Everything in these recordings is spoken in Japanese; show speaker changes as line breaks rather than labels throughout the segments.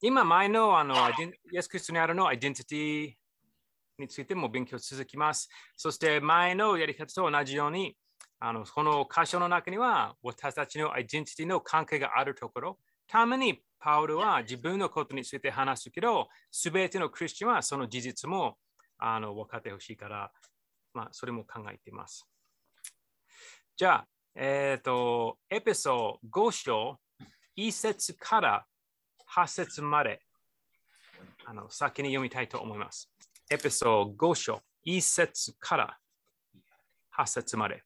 今、前のあのアイデンイエス・クリストにあるのアイデンティティについても勉強続きます。そして前のやり方と同じように、あのこの箇所の中には私たちのアイデンティティの関係があるところ、たまにパウルは自分のことについて話すけど、すべてのクリスチャンはその事実もあの分かってほしいから、まあ、それも考えています。じゃあ、えっ、と、エピソード5章、1節から8節まであの先に読みたいと思います。エピソード5章、1節から8節まで。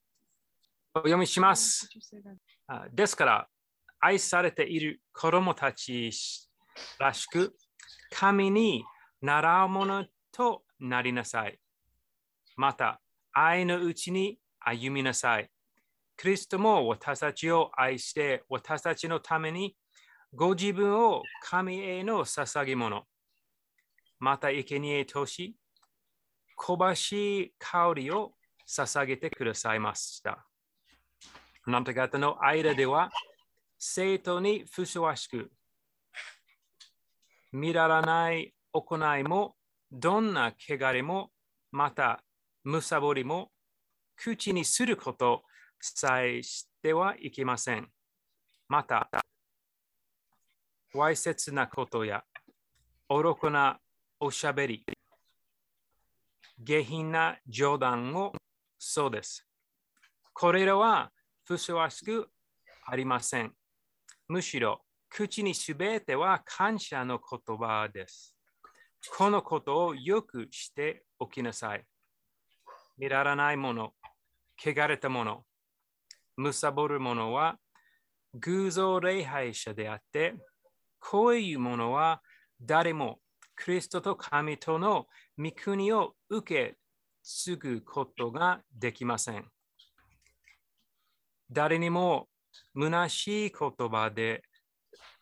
お読みします。ですから、愛されている子供たちらしく、神に習うものとなりなさい。また、愛のうちに歩みなさい。クリストも私たちを愛して、私たちのためにご自分を神への捧げ物、また生贄とし、香ばしい香りを捧げてくださいました。あなた方の間では、生徒にふさわしく、見ららない行いも、どんな汚れも、また、むさぼりも、口にすることさえしてはいけません。また、わいせつなことや、愚かなおしゃべり、下品な冗談もそうです。これらはふさわしくありません。むしろ、口にすべては感謝の言葉です。このことをよくしておきなさい。見られないもの、汚れたもの、むさぼるものは偶像礼拝者であって、こういうものは誰もクリストと神との御国を受け継ぐことができません。誰にも虚しい言葉で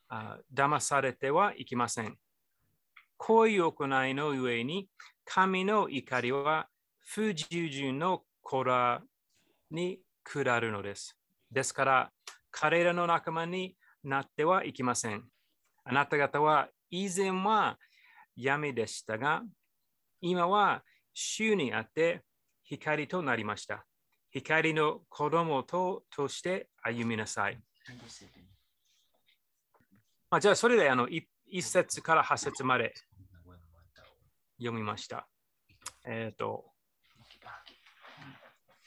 あ騙されてはいけません。こういう行いの上に神の怒りは不従順の子らに下るのです。ですから、彼らの仲間になってはいけません。あなた方は以前は闇でしたが、今は主にあって光となりました。光の子供ととして歩みなさい。まあ、じゃあ、それであの一節から八節まで読みました。えっ、と、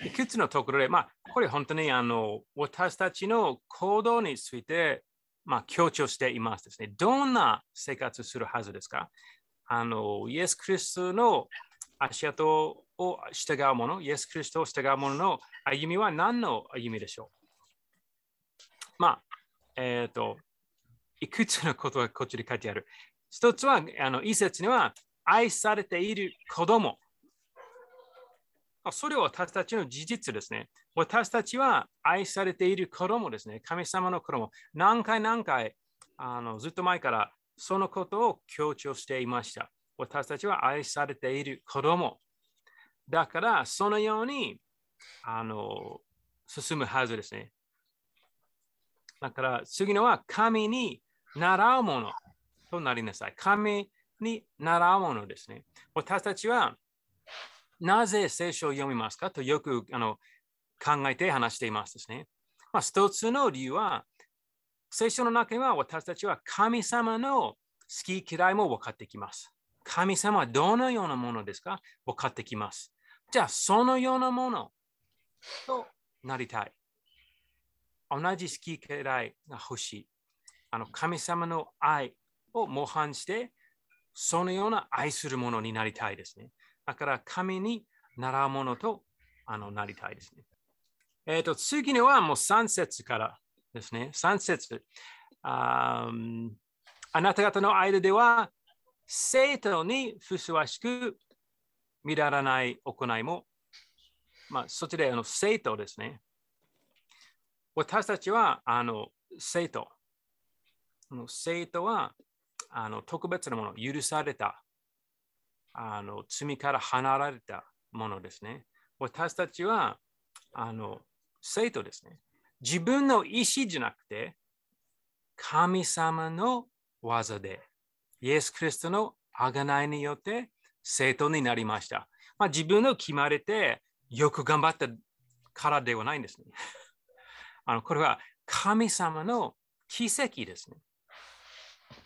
いくつのところで、まあ、これ本当にあの私たちの行動について、まあ、強調していますですね。どんな生活するはずですか？あのイエス・クリストの足跡を従うもの、イエス・クリストを従うもの歩みは何の歩みでしょう？まあ、えっ、と、いくつのことがこっちに書いてある？一つは、あの一節には、愛されている子供。それは私たちの事実ですね。私たちは愛されている子供ですね。神様の子供。何回何回あのずっと前からそのことを強調していました。私たちは愛されている子供。だから、そのようにあの進むはずですね。だから、次のは神に習うものとなりなさい。神に習うものですね。私たちはなぜ聖書を読みますか？とよくあの考えて話していますですね。まあ、一つの理由は、聖書の中には私たちは神様の好き嫌いも分かってきます。神様はどのようなものですか？分かってきます。じゃあ、そのようなものとなりたい。同じ好き嫌いが欲しい。あの神様の愛を模範して、そのような愛するものになりたいですね。だから神に習うものとあのなりたいですね。えっ、と、次にはもう3節からですね。3節あ。あなた方の間では、生徒にふさわしく見られない行いも、まあ、そちらの生徒ですね。私たちはあの生徒。生徒はあの特別なもの、許されたあの罪から離れたものですね。私たちはあの生徒ですね。自分の意思じゃなくて、神様の技でイエス・キリストの贖いによって生徒になりました。まあ、自分の決まれてよく頑張ったからではないんですね。あのこれは神様の奇跡ですね。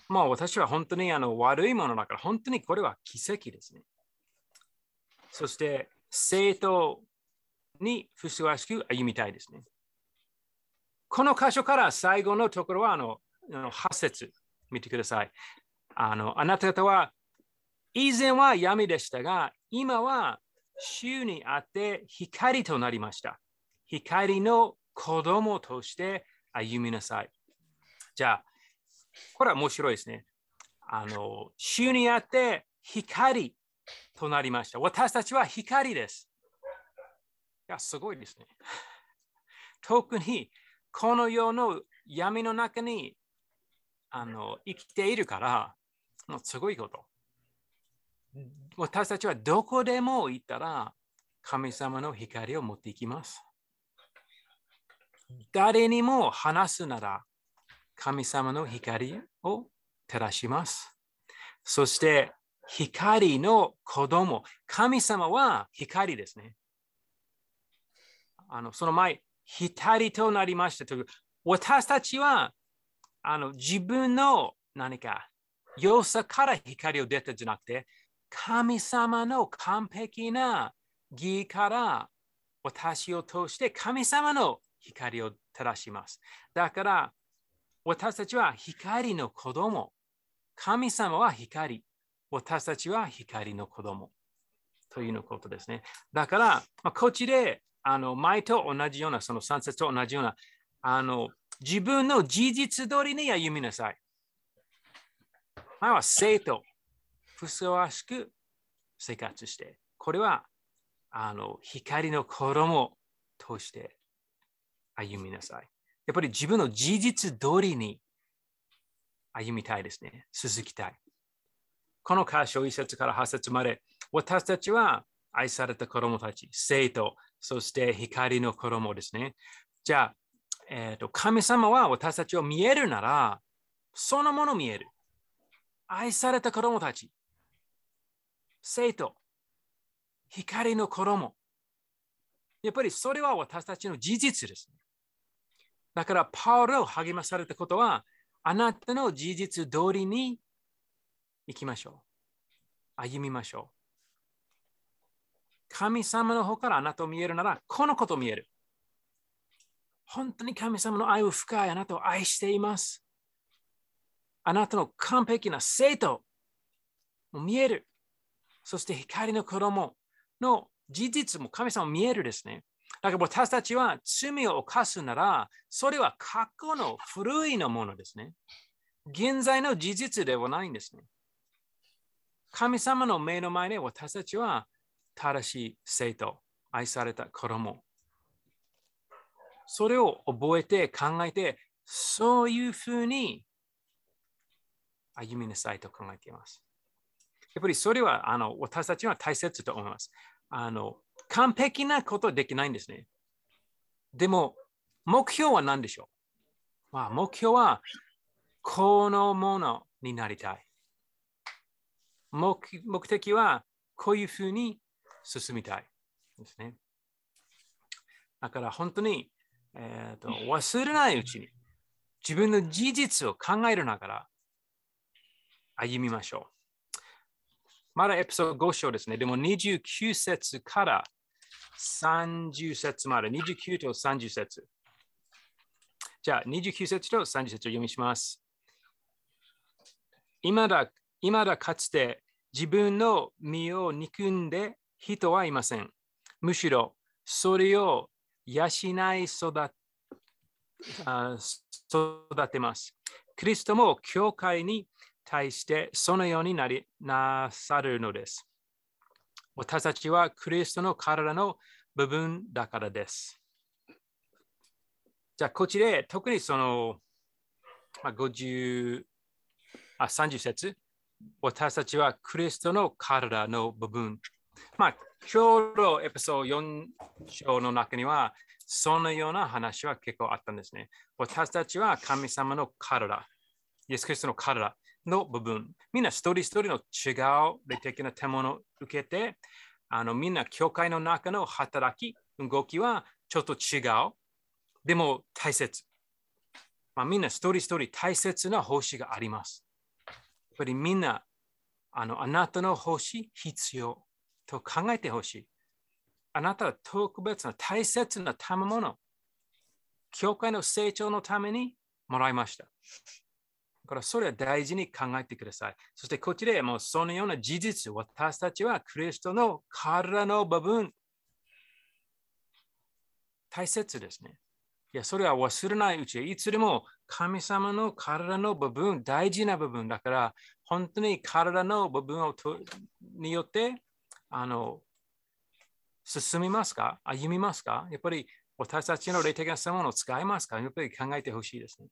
まあ私は本当にあの悪いものだから本当にこれは奇跡ですね。そして生徒にふさわしく歩みたいですね。この箇所から最後のところはあの8節見てください。あのあなた方は以前は闇でしたが、今は週にあって光となりました。光の子供として歩みなさい。じゃあ、これは面白いですね。あの、週にあって光となりました。私たちは光です。いや、すごいですね。特にこの世の闇の中にあの生きているから、もうすごいこと。私たちはどこでも行ったら神様の光を持っていきます。誰にも話すなら神様の光を照らします。そして光の子供、神様は光ですね。あのその前、光となりましたという。私たちはあの自分の何か良さから光を出たじゃなくて、神様の完璧な義から私を通して神様の光を照らします。だから私たちは光の子供。神様は光。私たちは光の子供。というのことですね。だから、まあ、こっちであの前と同じような、その3節と同じような、あの自分の事実通りに歩みなさい。前は生徒、ふさわしく生活して、これはあの光の子供として歩みなさい。やっぱり自分の事実通りに歩みたいですね。続きたい。この箇所1節から8節まで、私たちは愛された子供たち、生徒、そして光の子供ですね。じゃあ、えーと、神様は私たちを見えるなら、そのもの見える。愛された子供たち、生徒、光の子供。やっぱりそれは私たちの事実です、ね。だから、パウロを励まされたことは、あなたの事実通りに行きましょう。歩みましょう。神様の方からあなたを見えるなら、このこと見える。本当に神様の愛を深いあなたを愛しています。あなたの完璧な生徒も見える。そして光の子供の事実も神様見えるですね。だから私たちは罪を犯すなら、それは過去の古いのものですね。現在の事実ではないんですね。神様の目の前で私たちは正しい生徒、愛された子供。それを覚えて考えて、そういうふうに歩みなさいと考えています。やっぱりそれはあの私たちは大切と思います。あの完璧なことできないんですね。でも、目標は何でしょう、まあ、目標は、このものになりたい。目目的は、こういうふうに進みたいですね。だから本当に、えーと忘れないうちに自分の事実を考えるながら歩みましょう。まだエピソード5章ですね。でも29節から30節まで、29と30節。じゃあ、29節と30節を読みします。今だ、今だかつて自分の身を憎んで人はいません。むしろ、それを養い育育てます。クリストも教会に対してそのようになりなさるのです。私たちはクリストの体の部分だからです。じゃあ、こちら特にその、ま、50あ30節私たちはクリストの体の部分。まあ、今日のエピソード4章の中には、そのような話は結構あったんですね。私たちは神様の体、イエス・キリストの体。の部分。みんな一人一人の違う霊的な手物を受けて、あのみんな教会の中の働き、動きはちょっと違う。でも大切。まあ、みんな一人一人大切な奉仕があります。やっぱりみんなあのあなたの奉仕必要と考えてほしい。あなたは特別な大切な賜物、教会の成長のためにもらいました。だからそれは大事に考えてください。そしてこちらもそのような事実、私たちはクリストの体の部分、大切ですね。いや、それは忘れないうち、いつでも神様の体の部分、大事な部分だから、本当に体の部分をとによって、あの、進みますか？歩みますか？やっぱり私たちの霊的なものを使いますか？やっぱり考えてほしいですね。